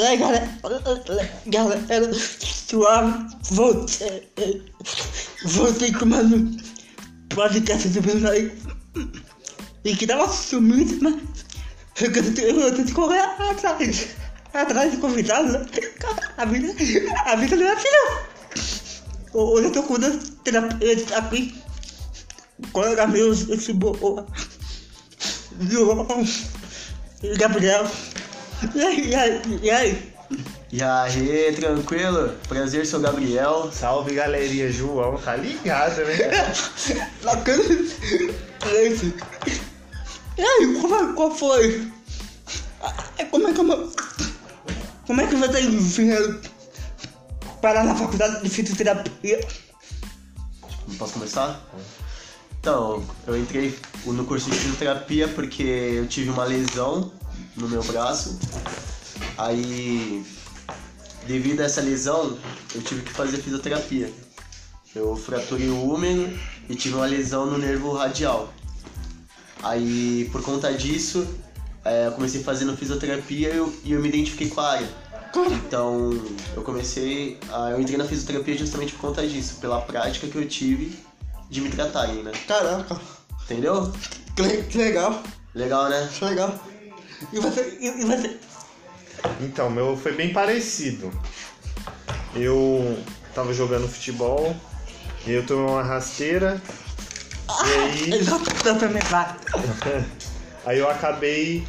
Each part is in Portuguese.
Aí, galera, galera, suave, voltei, voltei com mais um podcast do meu aí. E que tava sumido, mas eu tenho eu tenho que correr atrás, atrás de convidado, né? A vida, a vida não é assim, não. Hoje eu tô com uma terapeuta aqui, colega meu, esse boa, João, Gabriel. E aí, e aí, e aí? E aí, tranquilo? Prazer, sou o Gabriel. Salve galerinha, João, tá ligado, né? Bacana. Esse. E aí, como é, qual foi? Ah, Como é que eu... Como é que você vindo parar na faculdade de fisioterapia? Posso começar? Então, eu entrei no curso de fisioterapia porque eu tive uma lesão no meu braço. Aí, devido a essa lesão, eu tive que fazer fisioterapia. Eu fraturei o úmero e tive uma lesão no nervo radial. Aí, por conta disso, é, eu comecei fazendo fisioterapia e eu, e eu me identifiquei com a área. Então, eu comecei. A, eu entrei na fisioterapia justamente por conta disso, pela prática que eu tive de me tratarem, né? Caraca, Entendeu? que, que legal, Legal, né? legal. E você, e, você? Então, meu foi bem parecido. Eu tava jogando futebol e eu tomei uma rasteira. E aí, aí eu acabei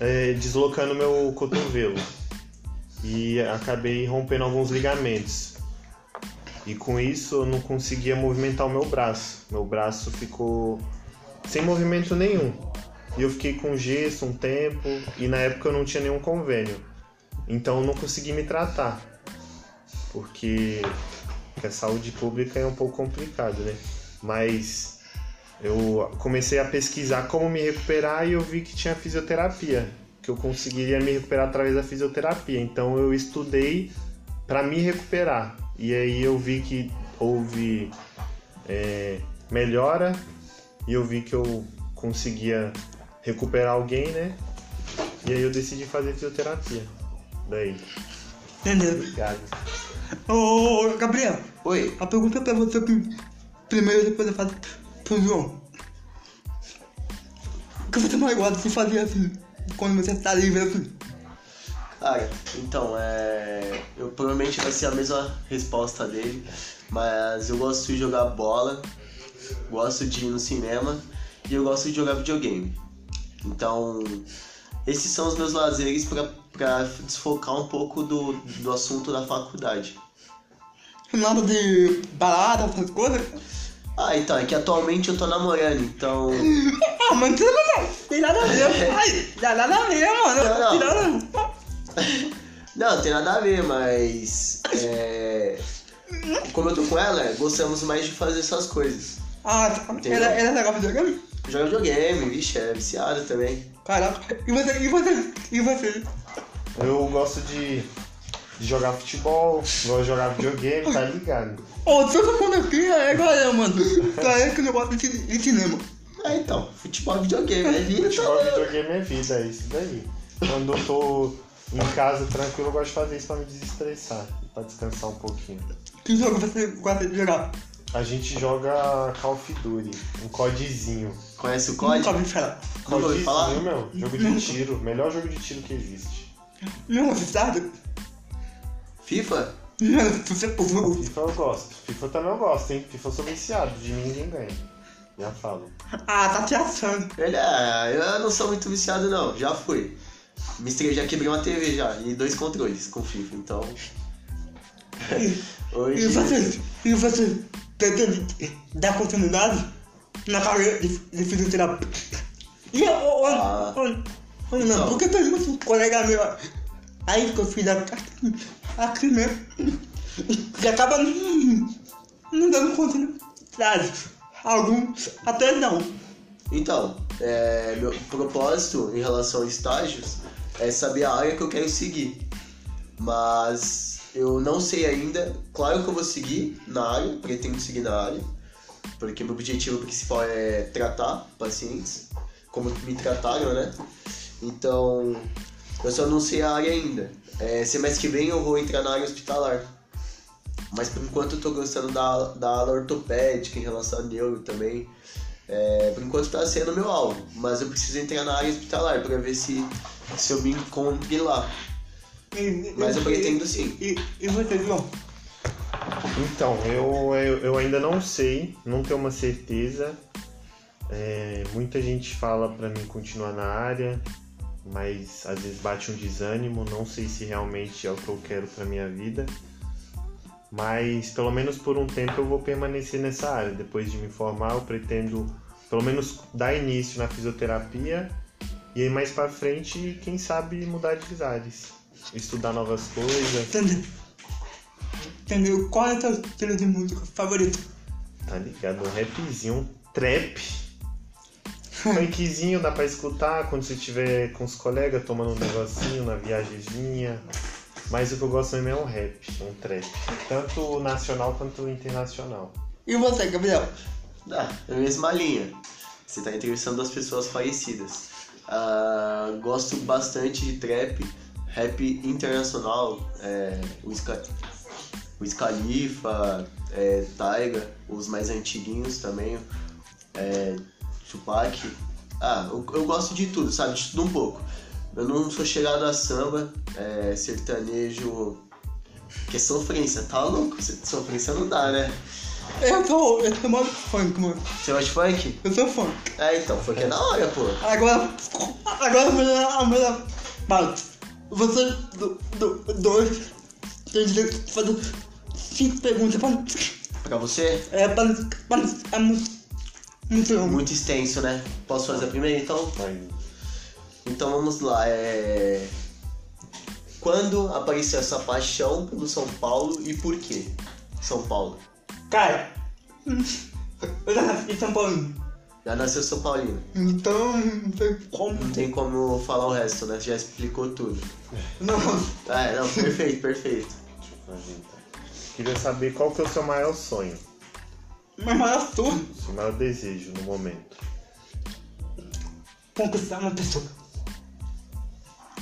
é, deslocando meu cotovelo. E acabei rompendo alguns ligamentos. E com isso eu não conseguia movimentar o meu braço. Meu braço ficou sem movimento nenhum. E eu fiquei com gesso um tempo e na época eu não tinha nenhum convênio. Então eu não consegui me tratar. Porque a saúde pública é um pouco complicado, né? Mas eu comecei a pesquisar como me recuperar e eu vi que tinha fisioterapia, que eu conseguiria me recuperar através da fisioterapia. Então eu estudei para me recuperar. E aí eu vi que houve é, melhora e eu vi que eu conseguia recuperar alguém, né? E aí eu decidi fazer fisioterapia. Daí. Entendeu? Obrigado. Ô, Gabriel, Oi. a pergunta é pra você pri- primeiro, depois eu faço pro João. O que você mais gosta de fazer assim, quando você está livre assim? Cara, então, é. Eu provavelmente vai ser a mesma resposta dele, mas eu gosto de jogar bola, gosto de ir no cinema e eu gosto de jogar videogame. Então, esses são os meus lazeres pra, pra desfocar um pouco do, do assunto da faculdade. Nada de balada, essas coisas? Ah, então, é que atualmente eu tô namorando, então. Ah, mas tem nada, tem nada a ver. Ai, dá nada a ver, mano. Não, não. Tem. Não, não tem nada a ver, mas. É. Como eu tô com ela, gostamos mais de fazer essas coisas. Ah, tá. Entendeu? Ela, ela joga videogame? Joga videogame, vixe, é viciado também. Caraca. E você, e você, e você? Eu gosto de, de jogar futebol, gosto de jogar videogame, tá ligado? Ô, todo mundo aqui é igual eu, mano. Só eu que não gosto de, de cinema. É, então, futebol e videogame, é vida Futebol e também. videogame é vida, é isso daí. Quando eu tô em casa tranquilo, eu gosto de fazer isso pra me desestressar, pra descansar um pouquinho. Que jogo você gosta de jogar? A gente joga Call of Duty, um codzinho. Conhece o Nunca COD? ouvi falar. Nunca ouviu falar? Codzinho, meu, jogo de tiro, melhor jogo de tiro que existe. Não, você sabe? FIFA? Não, você pulou. FIFA eu gosto, FIFA também eu gosto, hein? FIFA eu sou viciado, de mim ninguém ganha. Já falo. Ah, tá te achando. Ele é. Eu não sou muito viciado, não, já fui. Me estrei, já quebrei uma TV já e dois controles com FIFA, então. E Hoje. você, e você pretende dar continuidade na carreira de, de fisioterapia? E eu, Ah. ô, ô, não, Então. porque tem um colega meu aí que eu fiz a aqui mesmo, que acaba não, não dando continuidade. Alguns até não. Então, é, meu propósito em relação a estágios é saber a área que eu quero seguir. Mas eu não sei ainda. Claro que eu vou seguir na área, pretendo seguir na área, porque meu objetivo principal é tratar pacientes, como me trataram, né? Então, Eu só não sei a área ainda. É, semestre que vem eu vou entrar na área hospitalar. Mas por enquanto eu tô gostando da, da aula ortopédica em relação a neuro também. É, por enquanto tá sendo meu alvo, mas eu preciso entrar na área hospitalar pra ver se, se eu me encontro lá. E- Mas eu pretendo sim. E, e você, João? Então, eu, eu, eu ainda não sei, não tenho uma certeza. É, muita gente fala pra mim continuar na área, mas às vezes bate um desânimo, não sei se realmente é o que eu quero pra minha vida. Mas pelo menos por um tempo eu vou permanecer nessa área. Depois de me formar, eu pretendo pelo menos dar início na fisioterapia e aí mais pra frente, quem sabe mudar de áreas, estudar novas coisas. Entendeu? Entendeu? Qual é o teu estilo de música favorito? Tá ligado? Um rapzinho, um trap. Funkzinho dá pra escutar quando você estiver com os colegas tomando um negocinho na viagemzinha. Mas o que eu gosto mesmo é um rap, um trap. Tanto nacional quanto internacional. E você, Gabriel? Ah, é a mesma linha. Você tá entrevistando duas pessoas parecidas. Ah, gosto bastante de trap, rap internacional, é, o Ska, o Scalifa, é, Taiga, os mais antiguinhos também, é, Tupac. Ah, eu, eu gosto de tudo, sabe? De tudo um pouco. Eu não sou chegado a samba, é, sertanejo, que é sofrência, tá louco? Sofrência não dá, né? Eu sou, eu sou modo funk, mano. Você gosta de funk? Eu sou funk. É, então, funk é da hora, pô. Agora, agora a melhor, a melhor parte. Você, do, do, dois, tem direito de fazer cinco perguntas pra, Pra você, é, pra, pra, é muito, muito longo. muito extenso, né? Posso fazer a primeira, então? Mas Então vamos lá, é... Quando apareceu essa paixão pelo São Paulo e por quê? São Paulo. Cara, eu já nasci em São Paulo. Já nasceu São Paulino. Então, não sei como. Não tem como falar o resto, né? Já explicou tudo. Não, É, não, perfeito, perfeito. deixa eu fazer então. Queria saber qual que é o seu maior sonho, mas maior sua o seu maior desejo no momento. conquistar uma pessoa.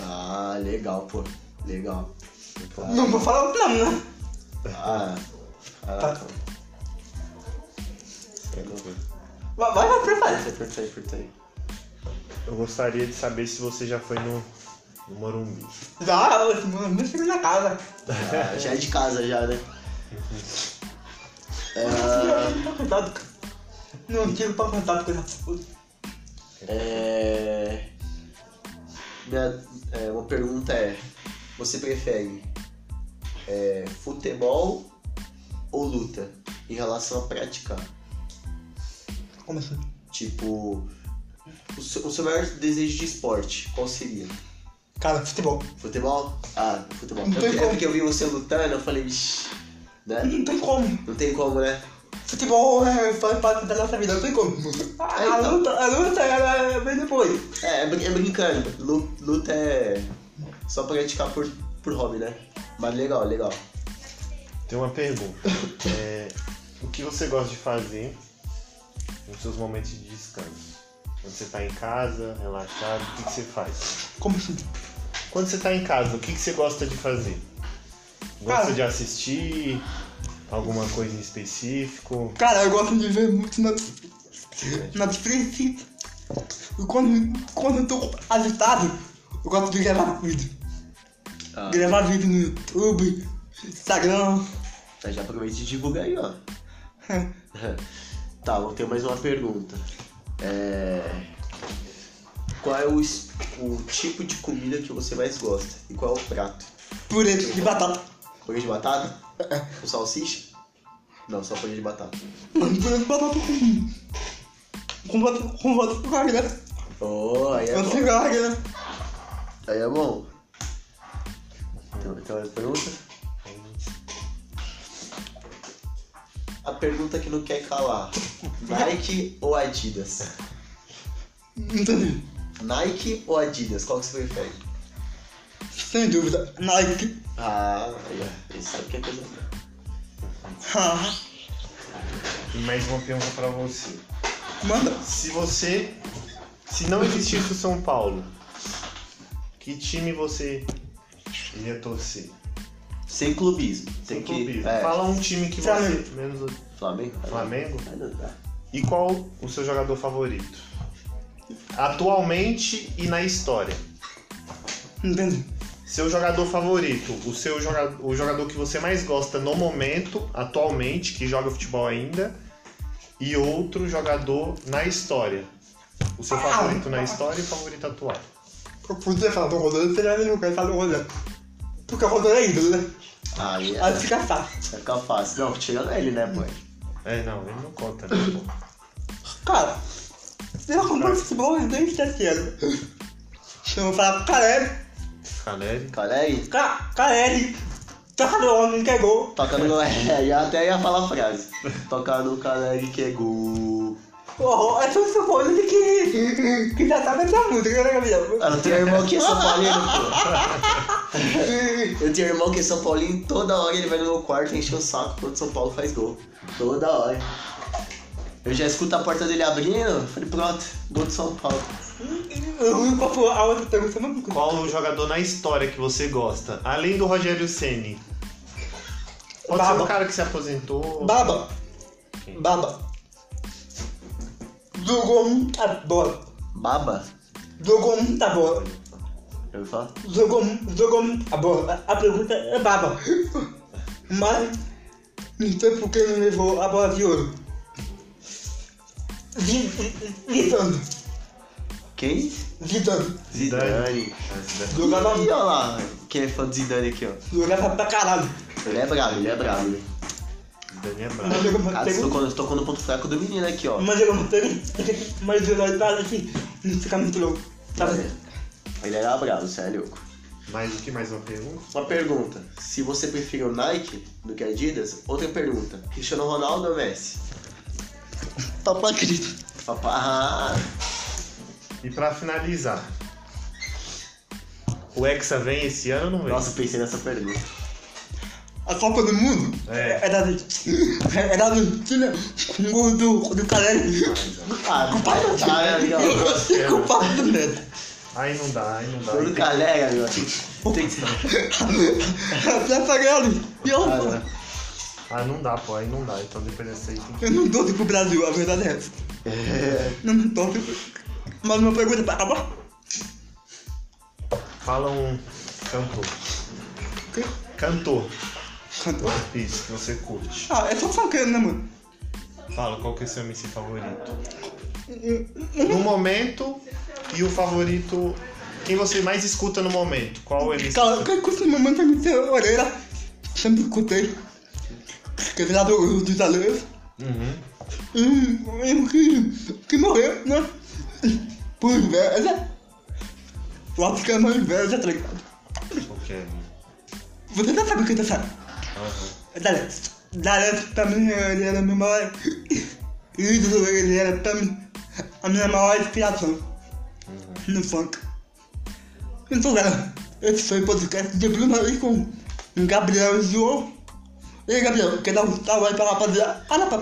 Ah, legal, pô. Legal. Não vou falar o nome, né? Ah, caraca. Vai, vai, vai, prepara. Perfeito, perfeito, perfeito. Eu gostaria de saber se você já foi no, no Morumbi. Já, mano, me chega na casa. Ah, já é de casa já, né? Ah, Não cuidado, cara. Não tiro pra contato com essa foda. É... Minha, é, uma pergunta é: você prefere é, futebol ou luta em relação a praticar? Como assim? Tipo, o seu, o seu maior desejo de esporte, qual seria? Cara, futebol. Futebol? Ah, futebol. Não É tem é como. porque eu vi você lutando, eu falei, "Ixi", né? Não tem como. Não tem como, né? Futebol é, faz parte da nossa vida, não tem como. A, É, então. luta, a luta ela vem depois. É, é, brin- é brincando. Lu- Luta é só praticar por, por hobby, né? Mas legal, legal. Tem uma pergunta. É, o que você gosta de fazer nos seus momentos de descanso? Quando você tá em casa, relaxado, o que, que você faz? Como assim? Quando você tá em casa, o que, que você gosta de fazer? Gosta Cara. de assistir alguma coisa em específico? Cara, eu gosto de ver muito na, na Netflix. E quando, quando eu tô agitado, eu gosto de gravar vídeo. Ah, Gravar vídeo no YouTube, Instagram. tá, já aproveita e divulga aí, ó. tá, vou ter mais uma pergunta. É... Qual é o, es- o tipo de comida que você mais gosta? E qual é o prato? Purê de batata. Purê de batata? É. Com salsicha? Não, só purê de batata. Mano, purê de batata com. Com batata com batata com carne, né? Oh, aí é Eu bom. carne, né? Aí é bom. Tem tem mais pergunta? A pergunta que não quer calar. Nike ou Adidas? Não entendi. Nike ou Adidas? Qual que você prefere? Sem dúvida. Nike. Ah. Esse sabe que é coisa boa. Ah, E mais uma pergunta pra você. Manda. Se você. Se não existisse o São Paulo, que time você iria torcer? Sem clubismo. Tem Sem que. clubismo. É, Fala um time que você. Flamengo. Menos o Flamengo? Flamengo. E qual o seu jogador favorito? Atualmente e na história. Entende? Seu jogador favorito, o seu jogador, o jogador que você mais gosta no momento, atualmente, que joga futebol ainda, e outro jogador na história. O seu favorito na história e favorito atual. Eu podia falar do Rodolfo, você já não quer falar do Rodolfo. Porque o Rodolfo é ídolo, né? Aí é. Aí fica fácil. Vai ficar fácil. Não, tirando ele, né, pô? É, não, ele não conta, né? pô? Cara, eu acompanho futebol desde sete anos. Eu vou falar pro Caleri, Caleri. Caleri, Ca- Caleri, toca no homem que é gol. toca no. É, eu até ia falar a frase. Tocar no Caleri que é gol. Oh, é só essa coisa de que, que já sabe essa música, né, Gabriel? Ah, Eu tenho irmão que é São Paulino, pô. Eu tenho irmão que é São Paulino, toda hora ele vai no meu quarto e enche o saco quando São Paulo faz gol. Toda hora. Eu já escuto a porta dele abrindo, falei, pronto, gol de São Paulo. Eu não qual a outra pergunta, não Qual o jogador na história que você gosta? Além do Rogério Ceni. Pode ser Baba. um cara que se aposentou. Baba. Baba. Jogou muita bola. Baba? Jogou muita bola. Eu falar. Jogou, jogou muita bola. A pergunta é baba. Mas não sei por que não levou a bola de ouro. Zidane. Quem? Zidane. Zidane. Jogava, Ih, olha lá, quem é fã de Zidane aqui, ó. jogava pra caralho. Ele é bravo, ele é bravo. Dani é bravo. Mas jogou Cara, você tocou, você tocou no ponto fraco do menino aqui, ó. Mas jogou Mas jogou pra assim, não fica muito louco. Sabe? Ele era bravo, você é louco. Mais o que mais uma pergunta? Uma pergunta. Se você prefere o Nike do que Adidas, outra pergunta. Cristiano Ronaldo ou Messi? Papai querido. Papá. E pra finalizar. O Hexa vem esse ano ou não vem? nossa, pensei nessa pergunta. A Copa do Mundo É. é da Argentina. É da Argentina com o gol do, do Caleri. Ah, Culpado do ah, legal. Neto. Culpado do Neto. Aí não dá, aí não dá. Todo calega, meu. Tem que... Paguei ali. E eu, Ah, não. Ah, não dá, pô, aí não dá. Então depois dessa aí eu não torço pro Brasil, a verdade é essa. É. Não torço. Mas uma pergunta pra acabar. Fala um cantor. O quê? Cantor. Cantor. Isso, que você curte. Ah, é só funkeiro, né, mano? Fala qual que é seu MC favorito. No momento e o favorito. Quem você mais escuta no momento? Qual ele Cara, quem curte o momento é me Orelha. Sempre escutei. Que é lá do, do Italiano. Uhum. Hum, mesmo que, que morreu, né? Por inveja. Eu acho que é uma inveja, tá ligado? O Kevin. Você já sabe o que tá sabe? Aham. Dalek. Dalek também ele era meu maior ídolo, ele era também a minha maior inspiração no funk. Então, galera, esse foi o podcast de Bruno aí com Gabriel e João. E aí, Gabriel, quer dar um salve aí pra rapaziada? Fala pra...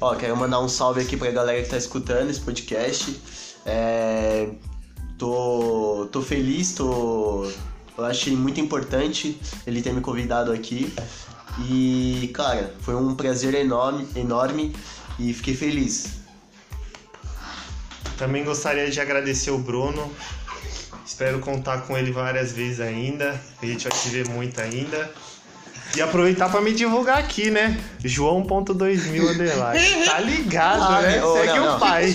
Ó, quero mandar um salve aqui pra galera que tá escutando esse podcast. É, tô, tô feliz, tô. Eu achei muito importante ele ter me convidado aqui. E, cara, foi um prazer enorme, enorme e fiquei feliz. Também gostaria de agradecer o Bruno. Espero contar com ele várias vezes ainda. A gente vai se ver muito ainda. E aproveitar pra me divulgar aqui, né? João.2000 underline. Tá ligado, Ah, né? ô, Segue não, o não. pai.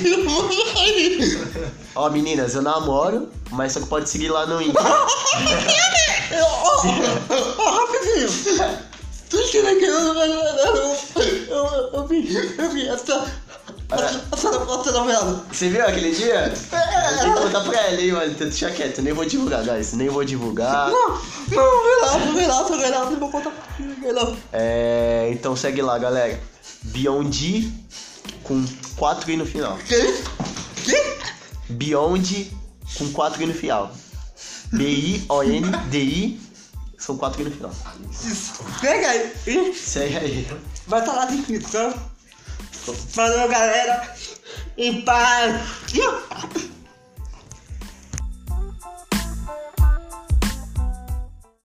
Ó, meninas, eu namoro, mas só que pode seguir lá no Insta. Ô, ô, ô, rapidinho. Tu que eu, eu, eu, eu vi, eu vi essa, essa, essa, essa novela. Você viu aquele dia? Eu tenho que contar pra ele, hein, mano. Deixa quieto, nem vou divulgar, guys. Nem vou divulgar. Não, não, relaxa, relaxa, relaxa, não vou contar pra ninguém, não. É, então segue lá, galera. Beyond com 4 i no final. Que? Que? Beyond com 4 i no final. B-I-O-N-D-I são 4 i no final. Isso. Pega aí. Segue aí. Vai estar lá na descrição. Falou, galera. E paz.